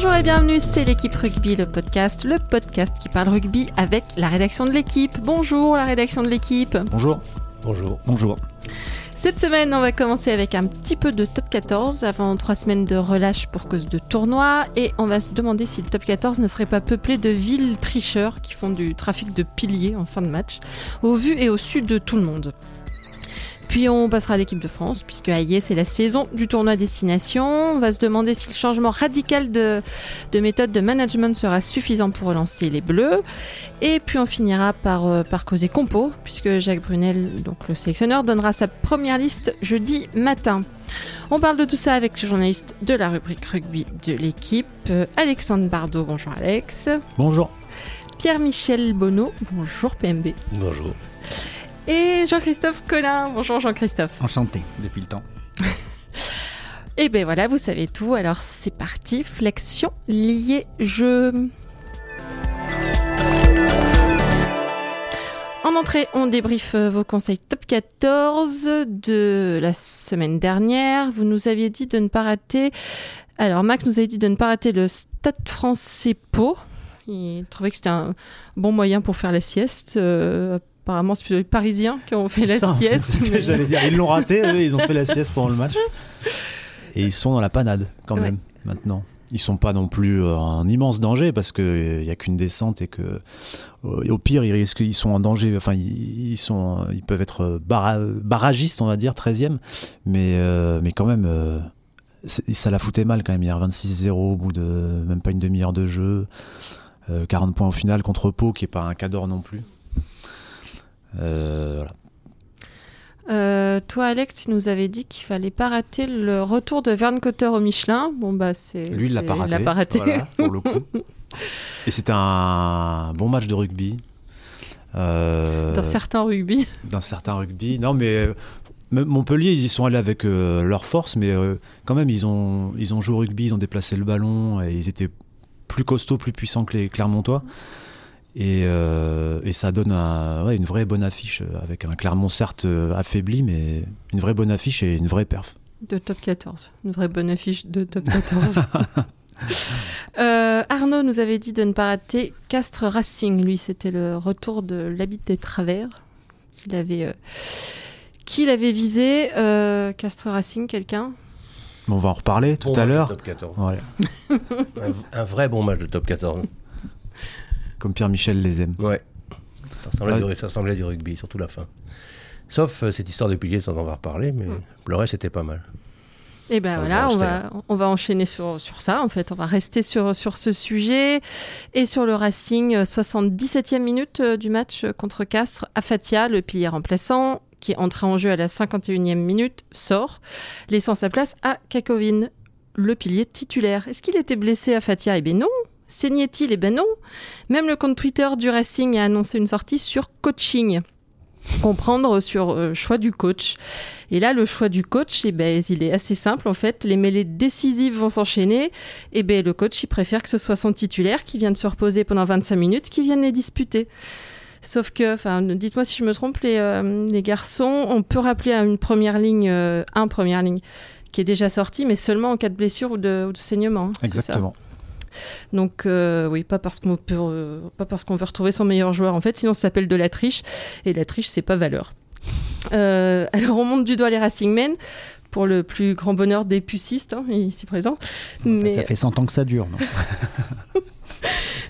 Bonjour et bienvenue, c'est l'équipe rugby, le podcast, le podcast qui parle rugby avec la rédaction de l'équipe. Bonjour la rédaction de l'équipe. Bonjour. Bonjour. Bonjour. Cette semaine, on va commencer avec un petit peu de top 14 avant trois semaines de relâche pour cause de tournoi et on va se demander si le top 14 ne serait pas peuplé de villes tricheurs qui font du trafic de piliers en fin de match, au vu et au sud de tout le monde. Puis on passera à l'équipe de France, puisque aïe, c'est la saison du tournoi destination. On va se demander si le changement radical de, de méthode de management sera suffisant pour relancer les Bleus. Et puis on finira par, euh, par causer compo, puisque Jacques Brunel, donc le sélectionneur, donnera sa première liste jeudi matin. On parle de tout ça avec le journaliste de la rubrique rugby de l'équipe, euh, Alexandre Bardot. Bonjour Alex. Bonjour. Pierre-Michel Bonneau. Bonjour PMB. Bonjour. Et Jean-Christophe Collin. Bonjour Jean-Christophe. Enchanté depuis le temps. Et ben voilà, vous savez tout. Alors c'est parti, flexion liée jeu. En entrée, on débriefe vos conseils top 14 de la semaine dernière. Vous nous aviez dit de ne pas rater. Alors Max nous avait dit de ne pas rater le Stade français Pau. Il trouvait que c'était un bon moyen pour faire la sieste. Euh, apparemment, c'est les Parisiens qui ont fait la Ça, sieste. C'est ce que mais- j'allais dire. Ils l'ont raté, eux, ils ont fait la sieste pendant le match. Et ils sont dans la panade quand Ouais. même maintenant. Ils sont pas non plus euh, en immense danger parce qu'il n'y a qu'une descente et que euh, et au pire ils risquent ils sont en danger enfin ils, sont ils peuvent être barra- barragistes on va dire 13e mais euh, mais quand même euh, ça la foutait mal quand même hier 26-0 au bout de même pas une demi-heure de jeu Euh, 40 points au final contre Pau qui est pas un cador non plus Euh, voilà. Euh, toi, Alex, tu nous avais dit qu'il fallait pas rater le retour de Verne Cotter au Michelin. Bon, bah, c'est. Lui, il l'a c'est- pas raté. l'a pas raté. Voilà, pour le coup. Et c'était un bon match de rugby. Euh, Dans certains rugby. d'un certain rugby. Non, mais euh, Montpellier, ils y sont allés avec euh, leur force, mais euh, quand même, ils ont, ils ont joué au rugby, ils ont déplacé le ballon, et ils étaient plus costauds, plus puissants que les Clermontois. Et, euh, et ça donne un- ouais, une vraie bonne affiche, euh, avec un Clermont certes euh, affaibli, mais une vraie bonne affiche et une vraie perf. De top 14. Une vraie bonne affiche de top 14. Euh, Arnaud nous avait dit de ne pas rater Castres Racing. Lui, c'était le retour de l'habit des travers qu'il avait, euh, qu'il avait visé. Euh, Castres Racing, quelqu'un? On va en reparler tout Bon à match de l'heure. Top 14. Voilà. Un, un vrai bon match de top 14. Comme Pierre-Michel les aime. Ouais. Ça ressemblait, Ouais. du, ça ressemblait à du rugby, surtout la fin. Sauf euh, cette histoire de pilier, dont on va reparler, mais le reste était pas mal. Et ben Ah, voilà, on c'était va, on va enchaîner sur, sur ça. En fait, on va rester sur, sur ce sujet et sur le Racing. euh, 77e minute euh, du match contre Castres. Afatia, le pilier remplaçant, qui est entré en jeu à la 51e minute, sort, laissant sa place à Kakovin, le pilier titulaire. Est-ce qu'il était blessé à Fatia Eh bien non. Saignait-il Eh ben non. Même le compte Twitter du Racing a annoncé une sortie sur coaching. Comprendre sur euh, choix du coach. Et là, le choix du coach, eh ben, il est assez simple en fait. Les mêlées décisives vont s'enchaîner. Et ben, le coach, il préfère que ce soit son titulaire qui vienne se reposer pendant 25 minutes, qui vienne les disputer. Sauf que, dites-moi si je me trompe, les, euh, les garçons, on peut rappeler à une première ligne, euh, un première ligne, qui est déjà sorti, mais seulement en cas de blessure ou de, ou de saignement. hein, Exactement. Donc euh, oui, pas parce qu'on peut, euh, pas parce qu'on veut retrouver son meilleur joueur en fait, sinon ça s'appelle de la triche et la triche c'est pas valeur. Euh, alors on monte du doigt les Racing Men pour le plus grand bonheur des pucistes hein, ici présents. Mais, Ça fait 100 ans que ça dure. non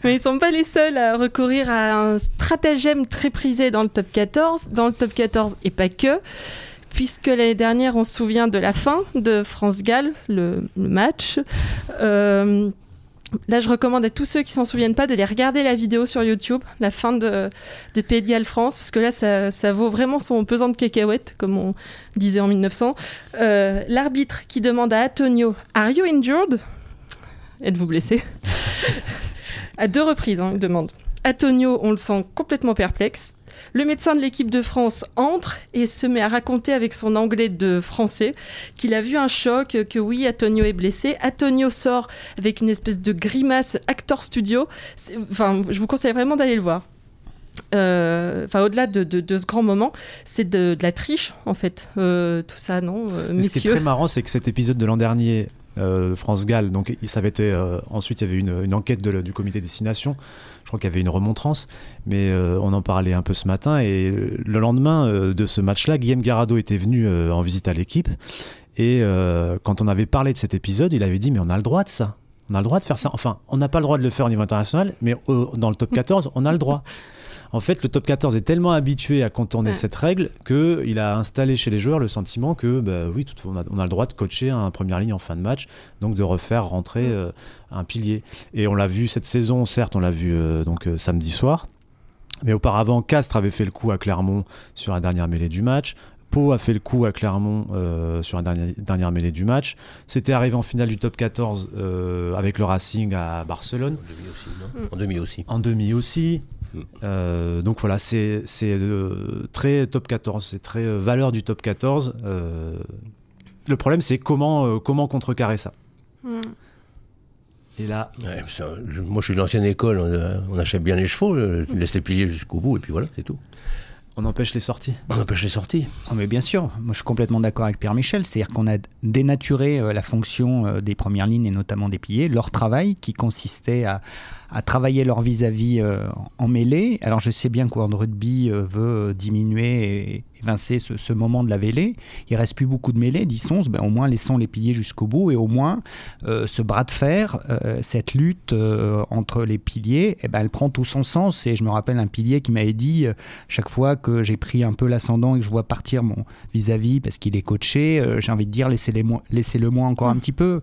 mais ils sont pas les seuls à recourir à un stratagème très prisé dans le top 14, dans le top 14 et pas que. Puisque l'année dernière, on se souvient de la fin de France-Galles, le, le match. Euh, Là, je recommande à tous ceux qui s'en souviennent pas d'aller regarder la vidéo sur YouTube, la fin de, de Pays de Galles France, parce que là, ça, ça vaut vraiment son pesant de cacahuètes, comme on disait en 1900. Euh, L'arbitre qui demande à Antonio Are you injured? Êtes-vous blessé? À deux reprises, hein, il demande. Antonio, on le sent complètement perplexe. Le médecin de l'équipe de France entre et se met à raconter avec son anglais de français qu'il a vu un choc, que oui, Antonio est blessé. Antonio sort avec une espèce de grimace actor studio. Enfin, je vous conseille vraiment d'aller le voir. Euh, Enfin, au-delà de, de- de ce grand moment, c'est de, de la triche, en fait. Euh, tout ça, non, euh, Mais ce qui est très marrant, c'est que cet épisode de l'an dernier euh, France-Galles. Donc ça avait été, euh, ensuite, il y avait une, une enquête du comité destination. Je crois qu'il y avait une remontrance, mais euh, on en parlait un peu ce matin. Et le lendemain euh, de ce match-là, Guillaume Garado était venu euh, en visite à l'équipe. Et euh, quand on avait parlé de cet épisode, il avait dit Mais on a le droit de ça. On a le droit de faire ça. Enfin, on n'a pas le droit de le faire au niveau international, mais dans le top 14, on a le droit. En fait, le top 14 est tellement habitué à contourner Ouais. cette règle qu'il a installé chez les joueurs le sentiment que, bah, oui, tout, on, a, on a le droit de coacher un première ligne en fin de match, donc de refaire rentrer euh, un pilier. Et on l'a vu cette saison, certes, on l'a vu euh, donc euh, samedi soir. Mais auparavant, Castres avait fait le coup à Clermont sur la dernière mêlée du match. Pau a fait le coup à Clermont euh, sur la dernière, dernière mêlée du match. C'était arrivé en finale du top 14 euh, avec le Racing à Barcelone. En demi aussi, non? En demi aussi. En demi aussi. Euh, donc voilà, c'est euh, très top 14, c'est très euh, valeur du top 14. Euh, le problème, c'est comment, euh, comment contrecarrer ça. Hmm. Et là, Ouais, ça, je- moi, je suis de l'ancienne école, on, on achète bien les chevaux, tu laisses les plier jusqu'au bout, et puis voilà, c'est tout. on empêche les sorties. On empêche les sorties. Mais bien sûr, moi je suis complètement d'accord avec Pierre Michel, c'est-à-dire qu'on a dénaturé euh, la fonction euh, des premières lignes et notamment des piliers, leur travail qui consistait à, à travailler leur vis-à-vis euh, en mêlée. Alors je sais bien que World Rugby euh, veut euh, diminuer et évincer ce, ce moment de la mêlée. Il reste plus beaucoup de mêlées, disons, ben, au moins laissons les piliers jusqu'au bout et au moins ce bras de fer, cette lutte entre les piliers, eh ben, elle prend tout son sens. Et je me rappelle un pilier qui m'avait dit chaque fois que j'ai pris un peu l'ascendant et que je vois partir mon vis-à-vis parce qu'il est coaché, j'ai envie de dire laissez-le moi, laissez-le moi encore un petit peu.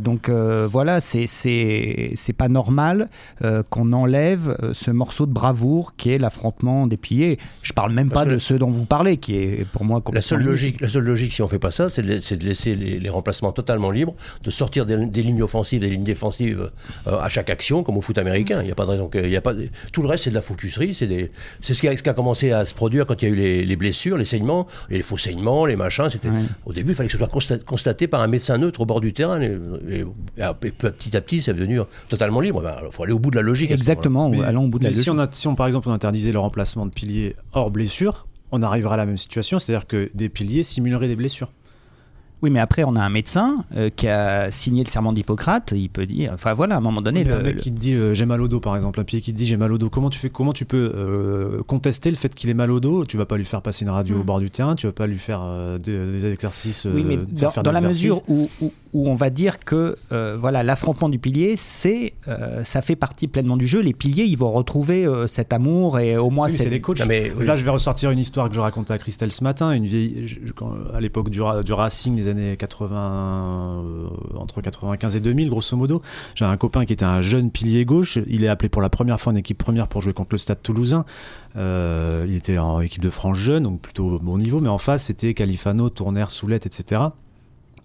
Donc voilà, c'est pas normal euh, qu'on enlève euh, ce morceau de bravoure qui est l'affrontement des piliers. Je parle même Parce pas de ceux dont vous parlez, qui est pour moi La seule, logique, la seule logique, si on fait pas ça, c'est de, laisser les, les remplacements totalement libres, de sortir des, des lignes offensives, des lignes défensives euh, à chaque action, comme au foot américain. Il y a pas de raison que, il y a pas, de- tout le reste, c'est de la focuserie. C'est des- c'est ce, qui a, ce qui a commencé à se produire quand il y a eu les, les blessures, les saignements, et les faux saignements, les machins. C'était, Ouais. Au début, il fallait que ce soit consta- constaté par un médecin neutre au bord du terrain. Et, et- et petit à petit, c'est devenu totalement libre. Il faut aller au bout de la logique. Exactement, Mais- allons au bout de la logique. si on, a- si on, par exemple, on interdisait le remplacement de piliers hors blessure, on arrivera à la même situation, c'est-à-dire que des piliers simuleraient des blessures. Oui, mais après, on a un médecin euh, qui a signé le serment d'Hippocrate. Il peut dire, enfin voilà, à un moment donné, le- un mec le- qui te dit euh, j'ai mal au dos par exemple, un pied qui te dit j'ai mal au dos, comment tu fais comment tu peux euh, contester le fait qu'il ait mal au dos? Tu vas pas lui faire passer une radio au Mm. bord du terrain, tu vas pas lui faire euh, des, des exercices. oui, mais dans, faire faire dans la exercices. mesure où, où, où on va dire que euh, voilà, l'affrontement du pilier, c'est, euh, ça fait partie pleinement du jeu. Les piliers, ils vont retrouver euh, cet amour et au moins Oui, c'est les coachs. Non, mais, oui. Là, je vais ressortir une histoire que je racontais à Christelle ce matin, une vieille, je- je- quand- à l'époque du, du Racing des années 80, euh, entre 95 et 2000, grosso modo. J'ai un copain qui était un jeune pilier gauche. Il est appelé pour la première fois en équipe première pour jouer contre le Stade Toulousain. Euh, il était en équipe de France jeune, donc plutôt bon niveau, mais en face, c'était Califano, Tournaire, Soulette, etc.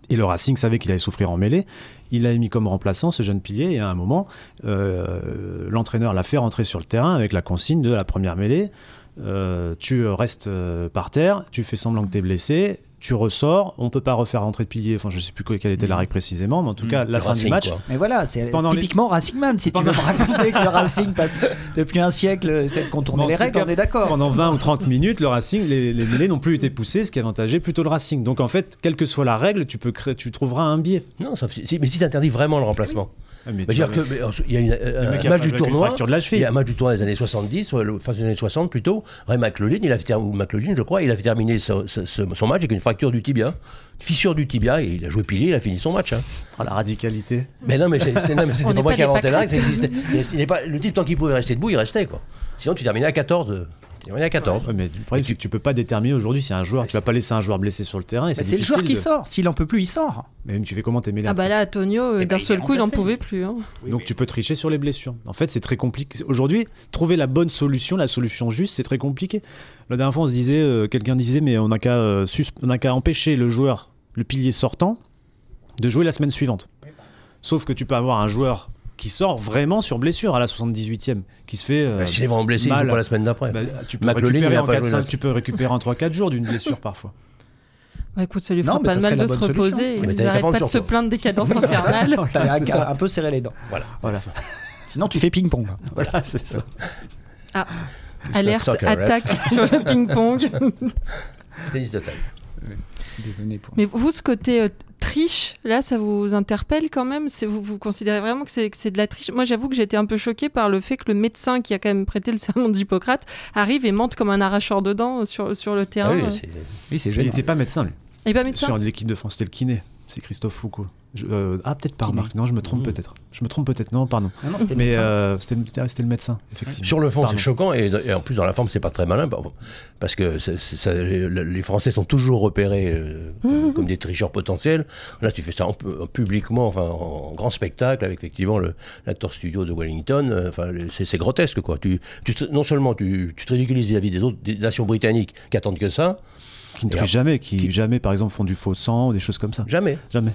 Et le Racing savait qu'il allait souffrir en mêlée. Il l'a mis comme remplaçant, ce jeune pilier, et à un moment, euh, l'entraîneur l'a fait rentrer sur le terrain avec la consigne de la première mêlée. Euh, tu restes euh, par terre, tu fais semblant que tu es blessé, tu ressors, on peut pas refaire rentrer de pilier, enfin je sais plus quelle était la règle précisément, mais en tout Mm. cas, la Le fin du Racing, match, quoi. Mais voilà, c'est Pendant les- typiquement Racing Man. Si Pendant- tu veux me raconter que le Racing passe depuis un siècle, c'est de contourner les règles, cas, on est d'accord. Pendant 20 ou 30 minutes, le Racing, les, les mêlées n'ont plus été poussées, ce qui avantageait plutôt le Racing. Donc en fait, quelle que soit la règle, tu, peux créer, tu trouveras un biais. Non, sauf si, si- mais si tu interdis vraiment le remplacement. Ah, mais Bah, dire que, mais, il y a une, le un match du tournoi. fracture de la cheville. Il y a un match du tournoi des années 70, soit le- fin des années 60 plutôt. Ray McLaughlin, il a ou McLaughlin, je crois, il a fait terminer ce- ce- ce- son match avec une fracture du tibia, fissure du tibia, et il a joué pilier, il a fini son match. hein. oh, la radicalité. Mais non, mais, c'est- c'est- non, mais On c'était n'est pas moi qui la règle, ça existait. Il n'est pas, le type, tant qu'il pouvait rester debout, il restait. quoi. Sinon, tu terminais à 14. Euh, Tu terminais à 14. Ouais, mais le problème, c'est que tu peux pas déterminer aujourd'hui si un joueur, tu vas pas laisser un joueur blessé sur le terrain. et Mais c'est le joueur qui de- sort. S'il en peut plus, il sort. Mais même, tu fais comment t'es mêlé Ah bah là, Antonio, euh, Eh ben, d'un il est seul coup, il n'en pouvait plus. hein. Donc tu peux tricher sur les blessures. En fait, c'est très compliqué. Aujourd'hui, trouver la bonne solution, la solution juste, c'est très compliqué. La dernière fois, on se disait, euh, quelqu'un disait, mais on n'a qu'à euh, sus- on n'a qu'à empêcher le joueur, le pilier sortant, de jouer la semaine suivante. Sauf que tu peux avoir un joueur qui sort vraiment sur blessure à la 78e, qui se fait. euh, Bah, S'il est vraiment blessé, il mal. joue pas la semaine d'après. bah, tu, peux récupérer il a en pas 4, joué 5 la- tu peux récupérer en 3-4 jours d'une blessure parfois. Bah écoute, ça lui fera pas de mal de se reposer. Mais Il t'avais qu'à n'arrête prendre pas de se plaindre des cadences infernales. T'as un peu serrer les dents. Voilà. Voilà, Sinon, tu fais ping-pong. voilà c'est ça. Alerte, Soccer ref. attaque sur le ping-pong. Tennis de taille. Désolé pour. Mais vous, ce côté euh, triche triche, là, ça vous interpelle quand même? Vous, vous considérez vraiment que c'est que c'est de la triche? Moi, j'avoue que j'étais un peu choquée par le fait que le médecin qui a quand même prêté le serment d'Hippocrate arrive et monte comme un arracheur de dents sur, sur le Ah terrain. oui, euh. c'est- Oui, c'est Il n'était pas médecin, lui. Et pas médecin? Sur l'équipe de France, c'était le kiné. C'est Christophe Foucault. Je- euh, ah, peut-être pas, remarque. Non, je me trompe Mhm. peut-être. Je me trompe peut-être. Non, pardon. Non, non, c'était Mais médecin. euh, c'était le- médecin, effectivement. Sur le fond, c'est choquant et, et en plus dans la forme, c'est pas très malin parce que ça- les Français sont toujours repérés euh, comme, comme des tricheurs potentiels. Là, tu fais ça en pu- en publiquement, enfin en grand spectacle avec effectivement l'acteur studio de Wellington. Enfin, c'est grotesque quoi. Tu, tu non seulement tu, tu te ridiculises vis-à-vis des autres des nations britanniques qui attendent que ça, Qui ne Et trichent jamais, qui, qui- jamais, par exemple, font du faux sang ou des choses comme ça. jamais. Jamais.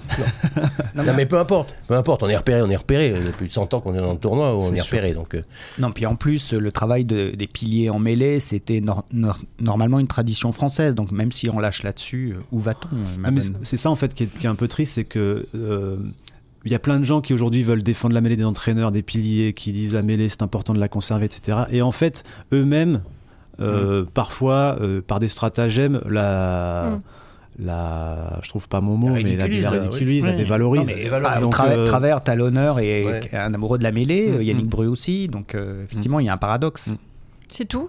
Non, Non, mais peu importe, peu importe. On est repéré, on est repéré. Depuis 100 ans qu'on est dans le tournoi, on est sûr. repéré. Donc euh, Non, puis en plus, le travail de- des piliers en mêlée, c'était nor- nor- normalement une tradition française. Donc même si on lâche là-dessus, euh, où va-t-on euh, Ah, c'est- c'est ça en fait qui est, qui est un peu triste, c'est que euh, il y a plein de gens qui aujourd'hui veulent défendre la mêlée des entraîneurs, des piliers, qui disent la mêlée c'est important de la conserver, etc. Et en fait, eux-mêmes, euh, parfois, euh, par des stratagèmes, la, la, je trouve pas mon mot, mais la, ridiculise, la ridiculise, oui. la dévalorise. Non, mais, dévalorise. ah, Donc, Tra- euh, Travers, talonneur et Ouais. un amoureux de la mêlée, euh, Mm, Yannick mm. Bru aussi. Donc euh, effectivement, il y a un paradoxe. Mm. C'est tout?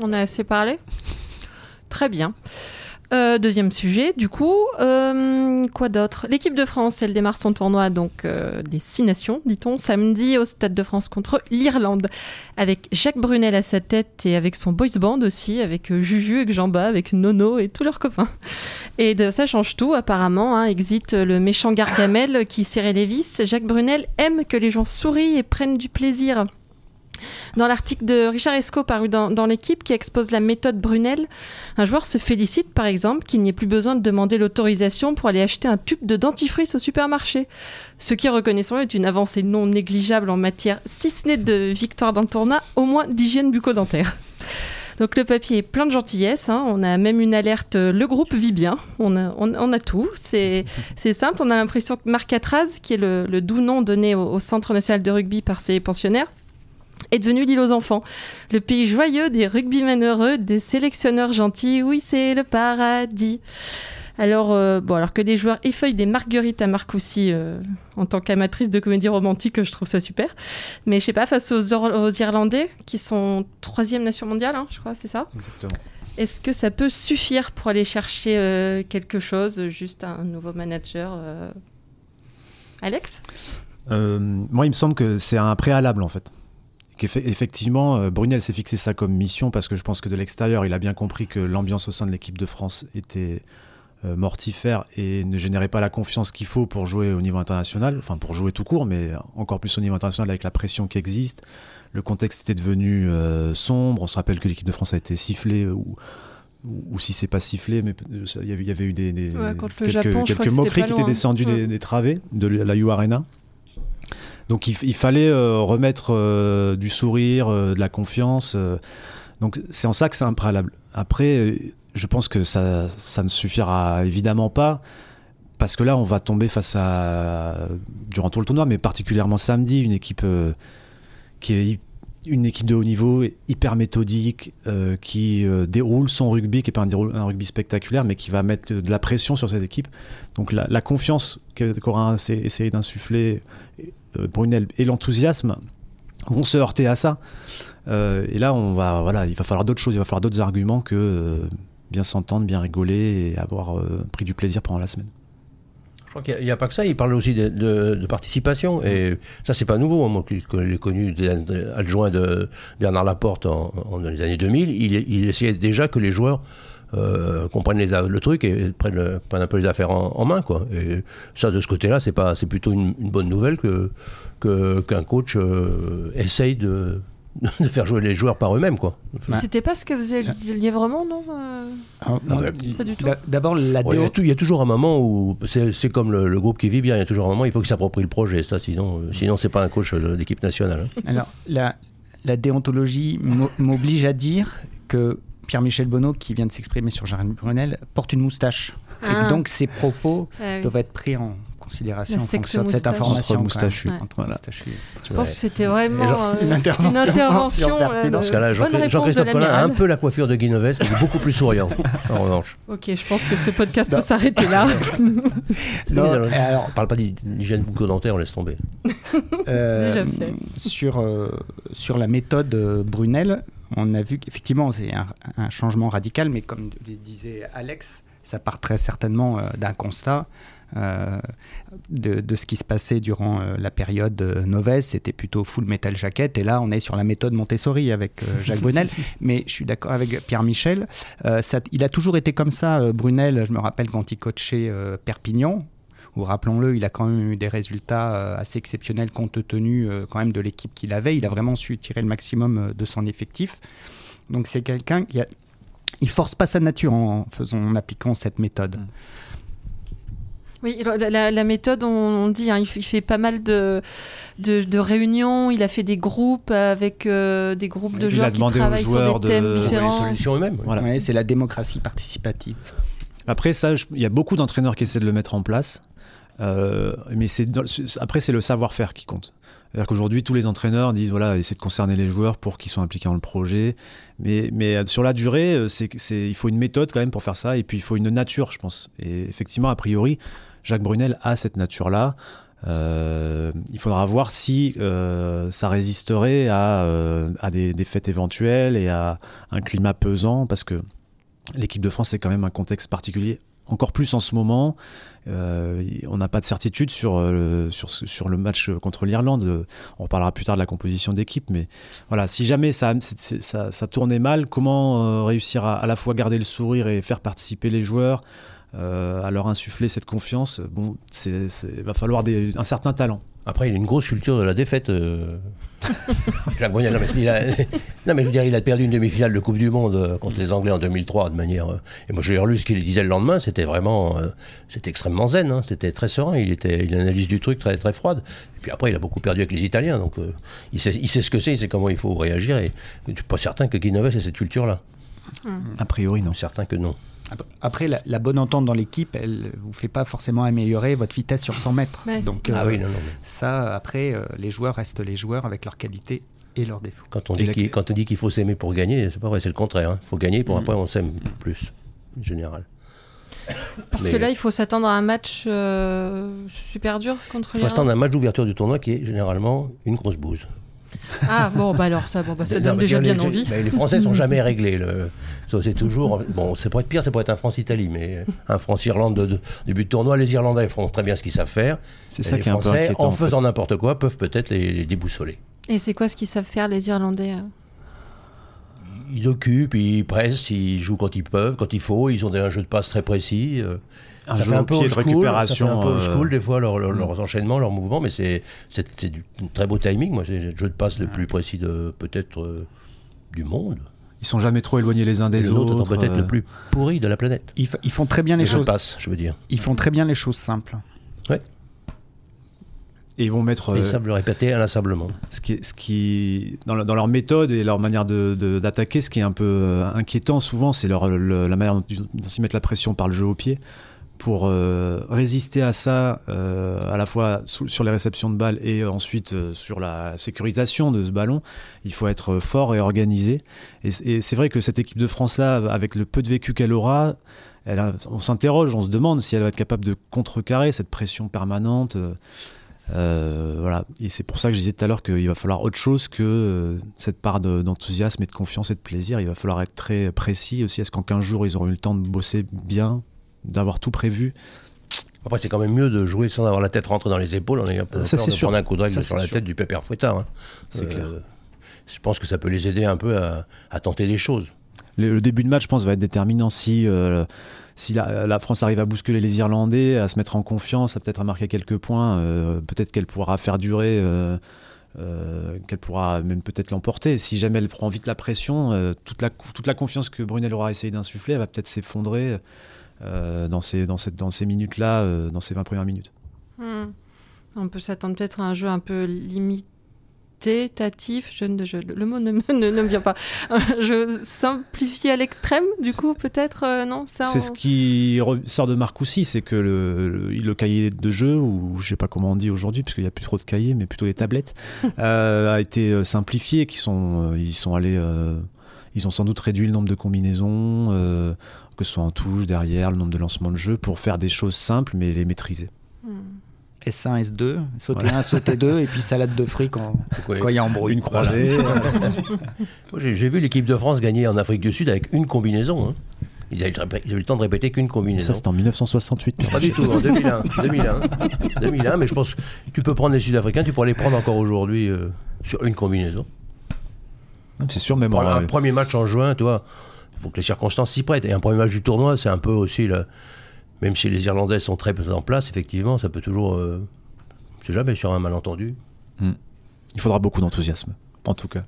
On a assez parlé? Très bien. Euh, deuxième sujet, du coup, euh, quoi d'autre? L'équipe de France, elle démarre son tournoi donc euh, des six nations, dit-on, samedi au Stade de France contre l'Irlande, avec Jacques Brunel à sa tête et avec son boys band aussi, avec Juju, avec Jamba, avec Nono et tous leurs copains. Et ça change tout, apparemment. Hein, exit le méchant Gargamel qui serrait les vis. Jacques Brunel aime que les gens sourient et prennent du plaisir. Dans l'article de Richard Esco paru dans, dans l'équipe qui expose la méthode Brunel, un joueur se félicite par exemple qu'il n'y ait plus besoin de demander l'autorisation pour aller acheter un tube de dentifrice au supermarché. Ce qui, reconnaissons est une avancée non négligeable en matière, si ce n'est de victoire dans le tournoi, au moins d'hygiène bucco-dentaire. Donc le papier est plein de gentillesse. hein. On a même une alerte. euh, Le groupe vit bien. On a, on, on a tout. C'est c'est simple. On a l'impression que Marc Atraz, qui est le, le doux nom donné au, au Centre national de rugby par ses pensionnaires, est devenu l'île aux enfants. Le pays joyeux des rugbymen heureux, des sélectionneurs gentils. Oui, c'est le paradis. Alors, euh, bon, alors que les joueurs effeuillent des marguerites à Marcoussis euh, en tant qu'amatrice de comédie romantique, je trouve ça super. Mais je sais pas, face aux, Irlandais, qui sont troisième nation mondiale, hein, je crois, c'est ça? Exactement. Est-ce que ça peut suffire pour aller chercher euh, quelque chose, juste un nouveau manager euh, Alex? Euh, moi, il me semble que c'est un préalable en fait. Effectivement, euh, Brunel s'est fixé ça comme mission parce que je pense que de l'extérieur, il a bien compris que l'ambiance au sein de l'équipe de France était euh, mortifère et ne générait pas la confiance qu'il faut pour jouer au niveau international, enfin pour jouer tout court, mais encore plus au niveau international avec la pression qui existe. Le contexte était devenu euh, sombre. On se rappelle que l'équipe de France a été sifflée ou, ou, si c'est pas sifflé, mais il y avait- eu des, Ouais, quelques, Japon, moqueries qui étaient descendues Ouais. des, des travées de la U Arena. Donc il, fallait euh, remettre euh, du sourire, euh, de la confiance. donc c'est en ça que c'est un préalable. Après, je pense que ça, ne suffira évidemment pas. Parce que là, on va tomber face à, durant tout le tournoi, mais particulièrement samedi, une équipe qui est une équipe de haut niveau, hyper méthodique, qui déroule son rugby, qui n'est pas un, un rugby spectaculaire, mais qui va mettre de la pression sur cette équipe. Donc la, la confiance qu'aura essa- essayé d'insuffler Brunel et l'enthousiasme vont se heurter à ça. Euh, et là, on va, voilà, il va falloir d'autres choses, il va falloir d'autres arguments que euh, bien s'entendre, bien rigoler et avoir euh, pris du plaisir pendant la semaine. Je crois qu'il n'y a, pas que ça, il parle aussi de, participation. Et ça, c'est pas nouveau. hein. Moi, que l'ai connu adjoint de Bernard Laporte en, dans les années 2000, il, il essayait déjà que les joueurs euh, comprennent les a- le truc et prennent, le- prennent un peu les affaires en, en main. Quoi. Et ça, de ce côté-là, c'est pas, c'est plutôt une, une bonne nouvelle que, que- qu'un coach euh, essaye de, de faire jouer les joueurs par eux-mêmes. Quoi. C'était pas ce que vous alliez vraiment, non euh Alors, moi, bah, Pas du tout. d'a- D'abord, la Ouais, il, y a y toujours un moment où c'est, c'est comme le, le groupe qui vit bien. Il y a toujours un moment, il faut qu'il s'approprie le projet. Ça, sinon, euh, sinon, c'est pas un coach d'équipe nationale. hein. Alors, la, la déontologie m'o- m'oblige à dire que Pierre-Michel Bonneau, qui vient de s'exprimer sur Jérémy Brunel, porte une moustache. Et Ah. donc, ses propos Ah oui. doivent être pris en considération en fonction de cette information. Entre moustachus. Ouais. Entre Voilà. moustachus. Je pense Ouais. que c'était vraiment genre- euh, Une intervention intervention, pertinente. euh, Dans ce cas-là, Jean- bonne réponse de Jean-Christophe Collin a un peu la coiffure de Guy Novès, mais il est beaucoup plus souriant, en revanche. Ok, je pense que ce podcast Non. peut s'arrêter là. Non, alors- alors, On parle pas d'hygiène bucco-dentaire, on laisse tomber. Euh, Déjà fait. Sur, euh, sur la méthode euh, Brunel, on a vu qu'effectivement, c'est un, un changement radical, mais comme disait Alex, ça part très certainement euh, d'un constat. euh, de, de ce qui se passait durant euh, la période euh, Novès, c'était plutôt full metal jacket, et là on est sur la méthode Montessori avec Jacques Brunel, mais je suis d'accord avec Pierre Michel, ça- il a toujours été comme ça, Brunel, je me rappelle quand il coachait Perpignan, où rappelons-le, il a quand même eu des résultats euh, assez exceptionnels compte tenu euh, quand même de l'équipe qu'il avait. Il a vraiment su tirer le maximum euh, de son effectif. Donc c'est quelqu'un qui a... Il force pas sa nature en, faisant, en appliquant cette méthode. Mm. Oui, la, méthode, on, dit, hein, il, fait, il fait pas mal de, de, de réunions, il a fait des groupes avec euh, des groupes de Il a joueurs qui demandé aux travaillent sur joueurs des thèmes de- Trouver les différents. solutions eux-mêmes. oui. Voilà. Ouais, c'est la démocratie participative. Après ça, je- il y a beaucoup d'entraîneurs qui essaient de le mettre en place. Euh, mais après c'est le savoir-faire qui compte. C'est-à-dire qu'aujourd'hui tous les entraîneurs disent voilà essayer de concerner les joueurs pour qu'ils soient impliqués dans le projet. Mais, euh, sur la durée, euh, il faut une méthode quand même pour faire ça et puis il faut une nature, je pense. Et effectivement, a priori, Jacques Brunel a cette nature-là. Il faudra voir si ça résisterait à, à des défaites éventuelles et à un climat pesant parce que l'équipe de France c'est quand même un contexte particulier encore plus en ce moment. Euh, on n'a pas de certitude sur, euh, sur, sur le match contre l'Irlande. On reparlera plus tard de la composition d'équipe, mais voilà, si jamais ça, ça, tournait mal, comment euh, réussir à à la fois garder le sourire et faire participer les joueurs, à leur insuffler cette confiance? Bon, il va falloir des- un certain talent. Après, il a une grosse culture de la défaite. Jacques Brunel, non, mais il a... non, mais je veux dire, il a perdu une demi-finale de Coupe du Monde euh, contre les Anglais en 2003 de manière. euh, Et moi, j'ai relu ce qu'il disait le lendemain. C'était vraiment, euh, c'était extrêmement zen. hein, C'était très serein. Il était, il analyse du truc très, très froide. Et puis après, il a beaucoup perdu avec les Italiens. Donc, euh, il sait, il sait ce que c'est. Il sait comment il faut réagir. Et je suis pas certain que Guinoves ait cette culture-là. A priori, non. Je suis certain que non. Après, la, la bonne entente dans l'équipe, elle vous fait pas forcément améliorer votre vitesse sur 100 mètres. Ouais. Donc Ah euh, oui, non, non. mais ça, après, euh, les joueurs restent les joueurs avec leurs qualités et leurs défauts. Quand on Et dit qu'il faut s'aimer pour gagner, c'est pas vrai. C'est le contraire. hein. Il faut gagner pour après on s'aime plus. En général. Parce Mais- que là, il faut s'attendre à un match euh, super dur contre Il faut attendre l'Irlande. un match d'ouverture du tournoi qui est généralement une grosse bouse. Ah bon, bah alors ça, bon, bah, ça Non, donne déjà bien les- envie. mais les Français sont jamais réglés. Le, c'est toujours. Bon, c'est pour être pire, c'est pour être un France-Italie, mais un France-Irlande de, de- début de tournoi, les Irlandais font très bien ce qu'ils savent faire. C'est ça les qui est un peu Français, inquiétant. en en fait. faisant n'importe quoi, peuvent peut-être les, les déboussoler. Et c'est quoi ce qu'ils savent faire, les Irlandais euh? Ils occupent, ils pressent, ils jouent quand ils peuvent, quand il faut. Ils ont des- un jeu de passe très précis. Euh, Un ça jeu fait un au peu pied old de school, récupération, Ça fait un peu old euh, school, des fois, leur- leur- leurs enchaînements, leurs mouvements, mais c'est c'est c'est du très beau timing. Moi, c'est le jeu de passe le plus précis de peut-être euh, du monde. Ils sont jamais trop éloignés les uns des le autres. peut-être euh, le plus pourri de la planète. Ils, f- ils font très bien les Les de choses. passe, je veux dire. Ils font très bien les choses simples. Et ils vont mettre Et euh, ils savent le répéter inlassablement. ce qui, ce qui dans, le- dans leur méthode et leur manière de- de- d'attaquer, ce qui est un peu euh, inquiétant souvent, c'est leur, le- la manière dont, ils- dont ils mettent la pression par le jeu au pied. Pour euh, résister à ça, euh, à la fois sur les réceptions de balles et ensuite euh, sur la sécurisation de ce ballon, il faut être fort et organisé. Et, c'est vrai que cette équipe de France-là, avec le peu de vécu qu'elle aura, on s'interroge, on se demande si elle va être capable de contrecarrer cette pression permanente. voilà. Et c'est pour ça que je disais tout à l'heure qu'il va falloir autre chose que cette part de- d'enthousiasme et de confiance et de plaisir. Il va falloir être très précis aussi. Est-ce qu'en 15 jours, ils auront eu le temps de bosser bien, d'avoir tout prévu Après, c'est quand même mieux de jouer sans avoir la tête rentrée dans les épaules en ayant peur Ça, c'est de sûr. prendre un coup de règle Ça, sur la sûr. tête du pépère fouettard. hein. C'est Euh, clair. Je pense que ça peut les aider un peu à, à tenter des choses. le, le début de match, je pense, va être déterminant si, euh, si la, la France arrive à bousculer les Irlandais, à se mettre en confiance, à peut-être à marquer quelques points. euh, peut-être qu'elle pourra faire durer. euh, qu'elle pourra même peut-être l'emporter. Si jamais elle prend vite la pression, euh, toute, la, toute la confiance que Brunel aura essayé d'insuffler, elle va peut-être s'effondrer dans ces, dans cette, dans ces minutes-là, euh, dans ces 20 premières minutes. Hmm. On peut s'attendre peut-être à un jeu un peu limité quantitatif, je, ne- je- le mot ne, me- ne, ne me vient pas. je simplifie à l'extrême, du coup, peut-être, euh, non ça, C'est on- ce qui sort de Marcoussi, c'est que le, le, le cahier de jeu, ou je sais pas comment on dit aujourd'hui, parce qu'il n'y a plus trop de cahiers, mais plutôt des tablettes, euh, a été euh, simplifié, qui sont, euh, ils sont allés, euh, ils ont sans doute réduit le nombre de combinaisons, euh, que ce soit en touche, derrière, le nombre de lancements de jeu, pour faire des choses simples, mais les maîtriser. Hmm. S1, S2, sauter Voilà. 1, sauter 2, et puis salade de fruits quand Ouais. il y a embrouille. Une croisée. Moi, J'ai vu l'équipe de France gagner en Afrique du Sud avec une combinaison. hein. Ils, avaient, ils avaient eu le temps de répéter qu'une combinaison. ça, c'était en 1968. Pas du tout, en 2001, 2001, 2001, mais je pense que tu peux prendre les Sud-Africains, tu pourrais les prendre encore aujourd'hui euh, sur une combinaison. C'est sûr, même en- un premier match en juin, tu vois, il faut que les circonstances s'y prêtent. Et un premier match du tournoi, c'est un peu aussi, le- même si les Irlandais sont très peu en place, effectivement, ça peut toujours, euh, c'est jamais sur un malentendu. il faudra beaucoup d'enthousiasme, en tout cas,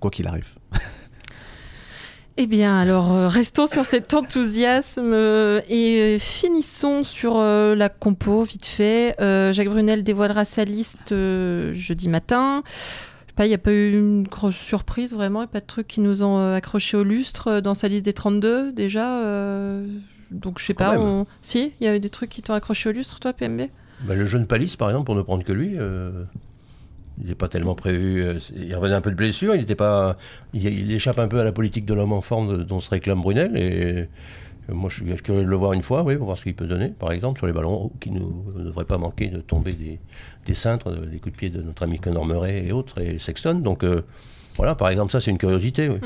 quoi qu'il arrive. Eh bien, alors, euh, restons sur cet enthousiasme euh, et euh, finissons sur euh, la compo, vite fait. Euh, Jacques Brunel dévoilera sa liste euh, jeudi matin. Pas, il n'y a pas eu une grosse surprise, vraiment. Il n'y a pas de trucs qui nous ont euh, accroché au lustre euh, dans sa liste des 32, déjà. euh, donc, je sais pas. on- Si, il y a eu des trucs qui t'ont accroché au lustre, toi, PMB Ben, le jeune Palis, par exemple, pour ne prendre que lui, euh, il n'est pas tellement prévu. il revenait un peu de blessure, il, était pas, il, il échappe un peu à la politique de l'homme en forme de- dont se réclame Brunel. Et moi, je suis, curieux de le voir une fois, oui, pour voir ce qu'il peut donner, par exemple, sur les ballons, qui ne devrait pas manquer de tomber des, des cintres, euh, des coups de pied de notre ami Conor Murray et autres, et Sexton. Donc, euh, voilà, par exemple, ça, c'est une curiosité. Oui,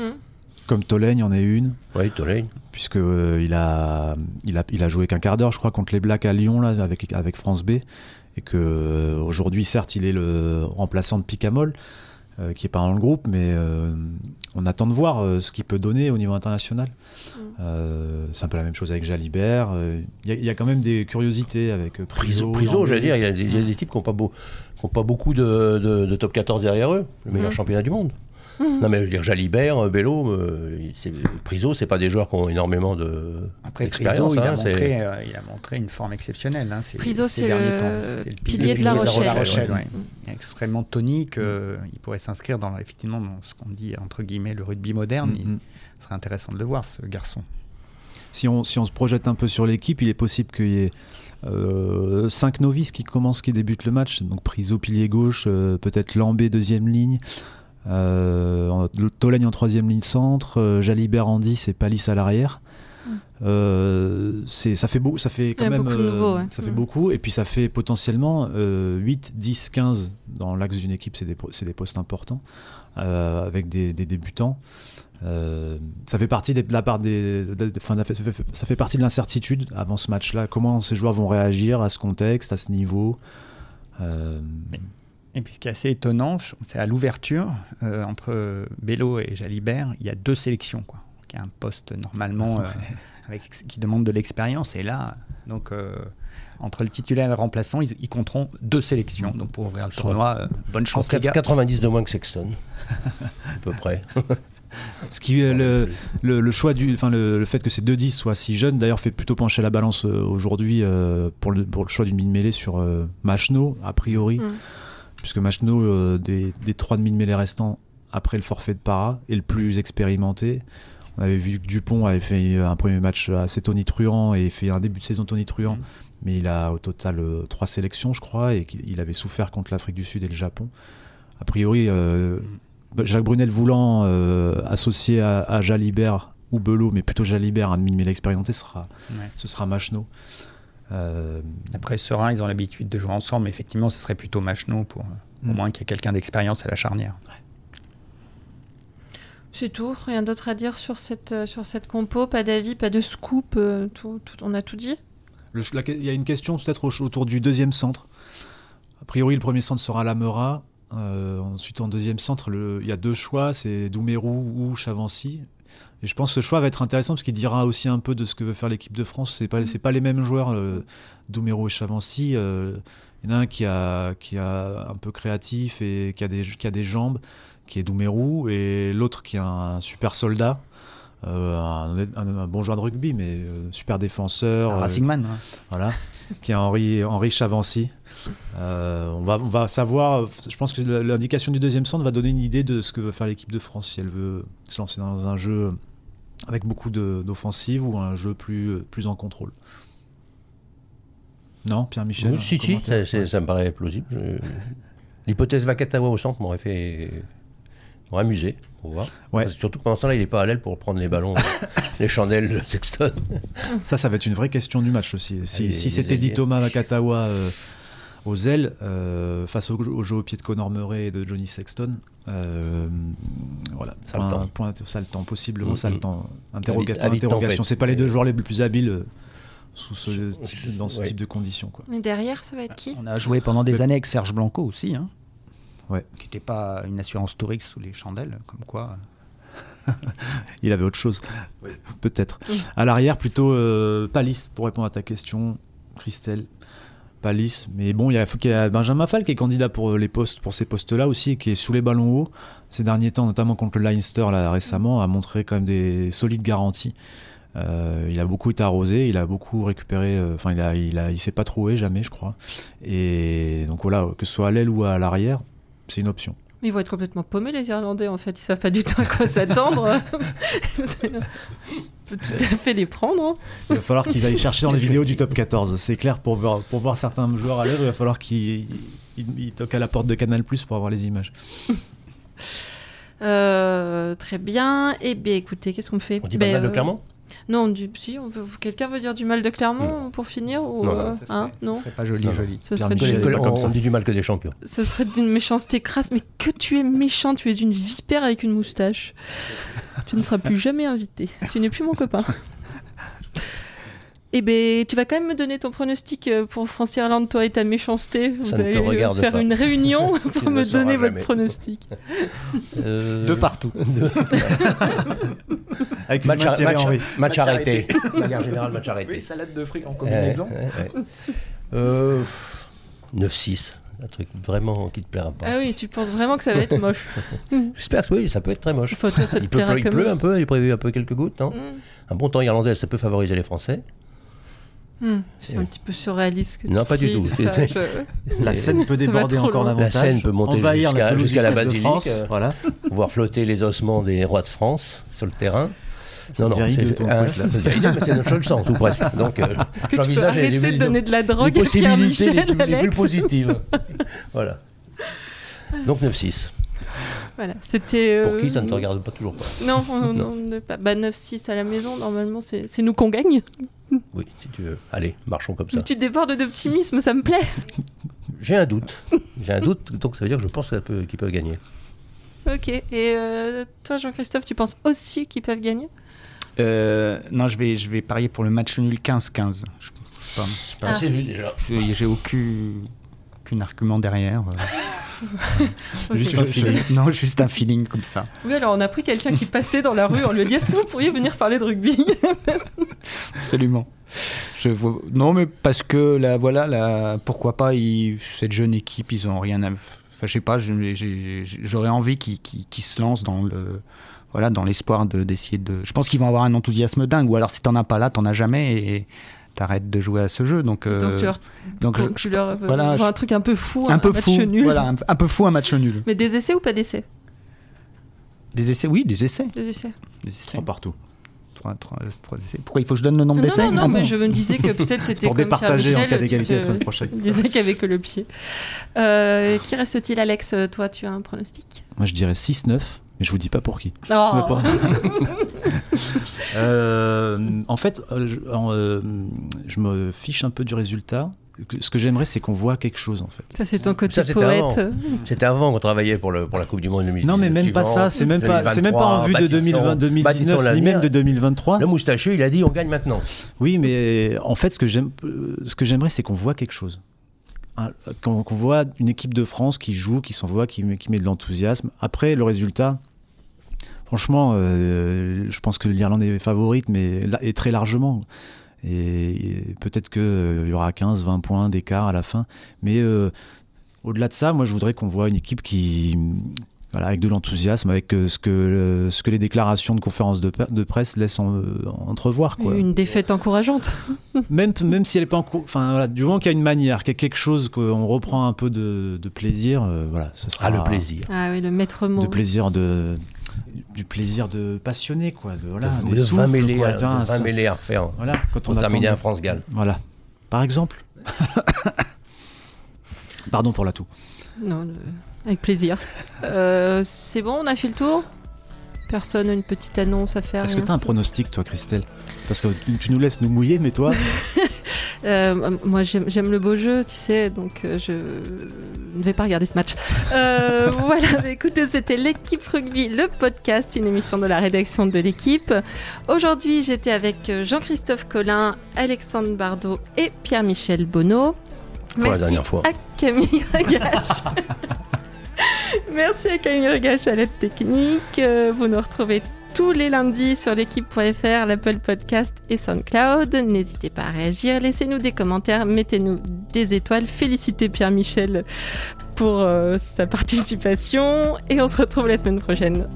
Comme Tolène, il y en a une. oui Tolène. puisque euh, il a il a il a joué qu'un quart d'heure je crois contre les Blacks à Lyon là avec avec France B et que euh, aujourd'hui certes il est le remplaçant de Picamol euh, qui est pas dans le groupe mais euh, on attend de voir euh, ce qu'il peut donner au niveau international Euh, c'est un peu la même chose avec Jalibert Euh, il y, a- il y a quand même des curiosités avec euh, Priso, Priso j'allais dire, il y a des, il y a des types qui n'ont pas, beau- qui ont pas beaucoup de, de- de top 14 derrière eux, le meilleur Mhm. championnat du monde. Non, mais je veux dire, Jalibert, euh, Bello, euh, Priso, c'est pas des joueurs qui ont énormément de. Après, Priso, il, a hein, montré, euh, il a montré une forme exceptionnelle. Hein, ces- Priso, ces c'est le pilier de La Rochelle. ouais. ouais. Il est extrêmement tonique. euh, il pourrait s'inscrire dans, effectivement, dans ce qu'on dit, entre guillemets, le rugby moderne. Mhm. Il serait intéressant de le voir, ce garçon. si on, si on se projette un peu sur l'équipe, il est possible qu'il y ait 5 novices qui commencent, qui débutent le match. Donc Priso, pilier gauche, euh, peut-être Lambé, deuxième ligne, euh, en- Tolagne en troisième ligne centre, euh, Jalibert en 10 et Palis à l'arrière. Euh, c'est ça fait beau, ça fait quand même beaucoup ouais. ça fait Mm. beaucoup et puis ça fait potentiellement euh, 8 10 15 dans l'axe d'une équipe c'est des, des postes importants euh, avec des, des débutants euh, ça fait partie des- de la part des, de- de- enfin, ça fait- ça fait partie de l'incertitude avant ce match-là. Comment ces joueurs vont réagir à ce contexte, à ce niveau Euh, Et puis ce qui est assez étonnant, c'est à l'ouverture, euh, entre Bello et Jalibert, il y a deux sélections. Quoi. Il y a un poste normalement euh, avec, qui demande de l'expérience. Et là, donc, euh, entre le titulaire et le remplaçant, ils, ils compteront deux sélections. Donc pour ouvrir le tournoi, euh, bonne chance les gars. 90 de moins que Sexton. à peu près. Ce qui euh, le, le, le choix du, enfin le, le fait que ces deux 10 soient si jeunes, d'ailleurs, fait plutôt pencher la balance aujourd'hui euh, pour, le, pour le choix d'une mine mêlée sur euh, Machno, a priori, Mm. Puisque Machno, euh, des, des trois demi de mêlée restants après le forfait de Para, est le plus expérimenté. On avait vu que Dupont avait fait un premier match assez tonitruant et fait un début de saison tonitruant, Mm. mais il a au total euh, trois sélections, je crois, et qu'il il avait souffert contre l'Afrique du Sud et le Japon. A priori, euh, Jacques Brunel voulant euh, associer à, à Jalibert ou Belot, mais plutôt Jalibert, un demi-mêlée expérimenté, sera, Ouais. ce sera Machno. Euh, Après Serein, ils ont l'habitude de jouer ensemble. mais Effectivement, ce serait plutôt Machno pour au Mm. moins qu'il y ait quelqu'un d'expérience à la charnière. C'est tout, rien d'autre à dire sur cette, euh, sur cette compo, pas d'avis, pas de scoop, euh, tout, tout- on a tout dit? il y a une question peut-être au- autour du deuxième centre. A priori, le premier centre sera Lamera. Euh, ensuite, en deuxième centre, il y a deux choix, c'est Doumerou ou Chavancy. Et je pense que ce choix va être intéressant parce qu'il dira aussi un peu de ce que veut faire l'équipe de France. C'est pas, c'est pas les mêmes joueurs, euh, Doumerou et Chavancy. Euh, il y en a un qui a, qui a un peu créatif et qui a des, qui a des jambes, qui est Doumerou, et l'autre qui est un super soldat. Euh, un, un- un bon joueur de rugby, mais euh, super défenseur. Euh, Racing Man. hein. voilà, qui est Henri, Henri Chavancy. Euh, on, va, on va savoir, je pense que l'indication du deuxième centre va donner une idée de ce que veut faire l'équipe de France, si elle veut se lancer dans un jeu avec beaucoup de- d'offensive ou un jeu plus, plus en contrôle. Non, Pierre-Michel Oui, si, si, ça me paraît plausible. Je- L'hypothèse Vakatawa au centre m'aurait fait. M'aurait amusé, pour voir. Ouais. Parce que Surtout que pendant ce temps-là, il n'est pas à l'aile pour prendre les ballons, les chandelles de Sexton. Ça, ça va être une vraie question du match aussi. Si, c'était dit. Thomas Vakatawa euh, aux ailes, euh, face au, au jeu au pied de Conor Murray et de Johnny Sexton, euh, voilà, Ça le point, temps. point- ça le temps, possiblement ça le temps. Interroga- interrogation. C'est pas les deux joueurs les plus habiles sous ce type- dans ce Ouais. type de conditions. Quoi. Mais derrière, ça va être qui? On a joué pendant des années avec Serge Blanco aussi, hein, Ouais. qui n'était pas une assurance Tourix sous les chandelles, comme quoi. Il avait autre chose, Oui. peut-être. Oui. À l'arrière, plutôt euh, Palis, pour répondre à ta question, Christelle. Palis, mais bon, il y, a, il y a Benjamin Fall qui est candidat pour les postes, pour ces postes-là aussi, et qui est sous les ballons hauts ces derniers temps, notamment contre le Leinster là récemment, a montré quand même des solides garanties. Euh, il a beaucoup été arrosé, il a beaucoup récupéré, euh, enfin il a, il a, il s'est pas troué jamais, je crois. Et donc voilà, que ce soit à l'aile ou à l'arrière, c'est une option. Mais ils vont être complètement paumés, les Irlandais, en fait. Ils savent pas du tout à quoi s'attendre. On peut tout à fait les prendre. hein. Il va falloir qu'ils aillent chercher dans les vidéos du top 14. C'est clair, pour voir, pour voir certains joueurs à l'œuvre, il va falloir qu'ils ils- ils toquent à la porte de Canal Plus pour avoir les images. Euh, très bien. Eh bien, écoutez, qu'est-ce qu'on fait? On dit pas Ben, mal de euh, Clermont? Non, on dit, si, on veut, quelqu'un veut dire du mal de Clermont pour finir ou, Non, non, euh, hein, non serait pas joli, Non, joli. Ce serait, pas on, comme ça. on dit du mal que des champions. ce serait d'une méchanceté crasse, mais que tu es méchant, tu es une vipère avec une moustache. tu ne seras plus jamais invité. Tu n'es plus mon copain. Eh ben, tu vas quand même me donner ton pronostic euh, pour France-Irlande, toi et ta méchanceté. Vous Ça ne te allez euh, faire pas. une réunion pour me donner votre pronostic. Euh, De partout. Avec une Match, de match- Henry. match arrêté. De manière générale, match arrêté. salade de fruits en. Euh, 9-6. Un truc vraiment qui te plaira pas. Ah oui, tu penses vraiment que ça va être moche. J'espère que oui, ça peut être très moche. Toi, ça te Il, pleut un peu, il est prévu un peu quelques gouttes, non Hmm. Un bon temps irlandais, ça peut favoriser les Français. Hmm, C'est un petit peu surréaliste. Que Non, tu pas du tout. ça, C'est- je- La Seine peut déborder encore davantage. La Seine peut monter jusqu'à- du la basilique, France, euh, Voilà. Voir flotter les ossements des rois de France sur le terrain. Hideux, mais c'est notre sens, ou presque. Donc, euh, Est-ce que tu peux les- les- de donner de la les drogue à Pierre possibilités les, Michel, plus- les plus positives. voilà. Donc 9-6. Voilà, c'était. Pour euh, qui ça ne te regarde pas toujours pas Non, on- on ne pas. Bah, 9-6 à la maison, normalement, c'est nous qu'on gagne. Oui, si tu veux. Allez, marchons comme ça. Tu débordes d'optimisme, ça me plaît. J'ai un doute. J'ai un doute, donc ça veut dire que je pense qu'ils peuvent gagner. Ok. Et euh, toi, Jean-Christophe, tu penses aussi qu'ils peuvent gagner? Euh, non, je vais, je vais parier pour le match nul 15-15. Je- je sais pas. Ah. C'est vu déjà. Je- J'ai aucun, aucun argument derrière. Juste un feeling. non, juste un feeling comme ça. Oui, alors on a pris quelqu'un qui passait dans la rue, on lui a dit Est-ce que vous pourriez venir parler de rugby Absolument. Je vois... Non, mais parce que là, voilà, là, pourquoi pas, ils- cette jeune équipe, ils ont rien à. Enfin, je sais pas, j'aurais envie qu'ils se lancent dans le. Voilà, dans l'espoir de- d'essayer de, Je pense qu'ils vont avoir un enthousiasme dingue. Ou alors, si t'en as pas là, t'en as jamais et t'arrêtes de jouer à ce jeu. Donc, euh, Donc tu leur, donc je- tu leur voilà, je- un truc un peu fou, un peu match fou. nul. Voilà, un, un peu fou, un match nul. Mais des essais ou pas d'essais? Des essais, oui, des essais. Des essais. Des essais. Trois partout. Trois- trois- trois essais. Pourquoi il faut que je donne le nombre d'essais non, non, Ah mais bon je me disais que peut-être t'étais pour comme départager en cas d'égalité la semaine prochaine. tu disais qu'avec le pied. Euh, qui reste-t-il, Alex? Toi, tu as un pronostic? Moi, je dirais 6-9, mais je vous dis pas pour qui. Oh. Euh, en fait, euh, je, en, euh, je me fiche un peu du résultat. Ce que j'aimerais, c'est qu'on voit quelque chose, en fait. Ça, c'est ton côté Ça, c'était poète. avant. C'était avant qu'on travaillait pour, le, pour la Coupe du Monde 2019. Non, mais même pas ça. C'est même pas, c'est même pas en vue de 2020, 2019, ni même de 2023. Le moustacheux, il a dit on gagne maintenant. Oui, mais en fait, ce que j'aime, ce que j'aimerais, c'est qu'on voit quelque chose. Qu'on qu'on voit une équipe de France qui joue, qui s'envoie, qui, qui met de l'enthousiasme. Après, le résultat, franchement, euh, je pense que l'Irlande est favorite, mais là- et très largement. Et, et peut-être qu'il y aura 15, 20 points d'écart à la fin. Mais euh, au-delà de ça, moi, je voudrais qu'on voit une équipe qui, voilà, avec de l'enthousiasme, avec euh, ce, que, euh, ce que les déclarations de conférences de, presse laissent en- euh, entrevoir. Quoi. Une défaite encourageante. Même, même si elle est pas en cours. Enfin, voilà, du moment qu'il y a une manière, qu'il y a quelque chose, qu'on reprend un peu de, de plaisir, euh, voilà, ce sera. Ah, le plaisir. Ah oui, le maître mot. De plaisir de. Du plaisir de passionné, quoi. De, voilà, de, des de 20 souffles, mêlées, quoi, à- tu vois, de 20 ça- mêlées à refaire Voilà, quand on terminer attend- un France-Galles. Voilà. Par exemple. Pardon pour la toux. Non, le- avec plaisir. Euh, c'est bon, on a fait le tour? Personne a une petite annonce à faire Est-ce que tu as un pronostic, toi, Christelle? Parce que tu nous laisses nous mouiller, mais toi, Euh, Moi, j'aime le beau jeu, tu sais, donc euh, je ne vais pas regarder ce match. Euh, voilà, bah, écoutez, c'était l'équipe rugby, le podcast, une émission de la rédaction de l'équipe. Aujourd'hui, j'étais avec Jean-Christophe Collin, Alexandre Bardot et Pierre-Michel Bonneau. Pour la Merci dernière fois. à Camille Regache. Merci à Camille Regache à l'aide technique. Vous nous retrouvez tous les lundis sur l'équipe.fr, l'Apple Podcast et SoundCloud. N'hésitez pas à réagir, laissez-nous des commentaires, mettez-nous des étoiles. Félicitez Pierre-Michel pour euh, sa participation et on se retrouve la semaine prochaine.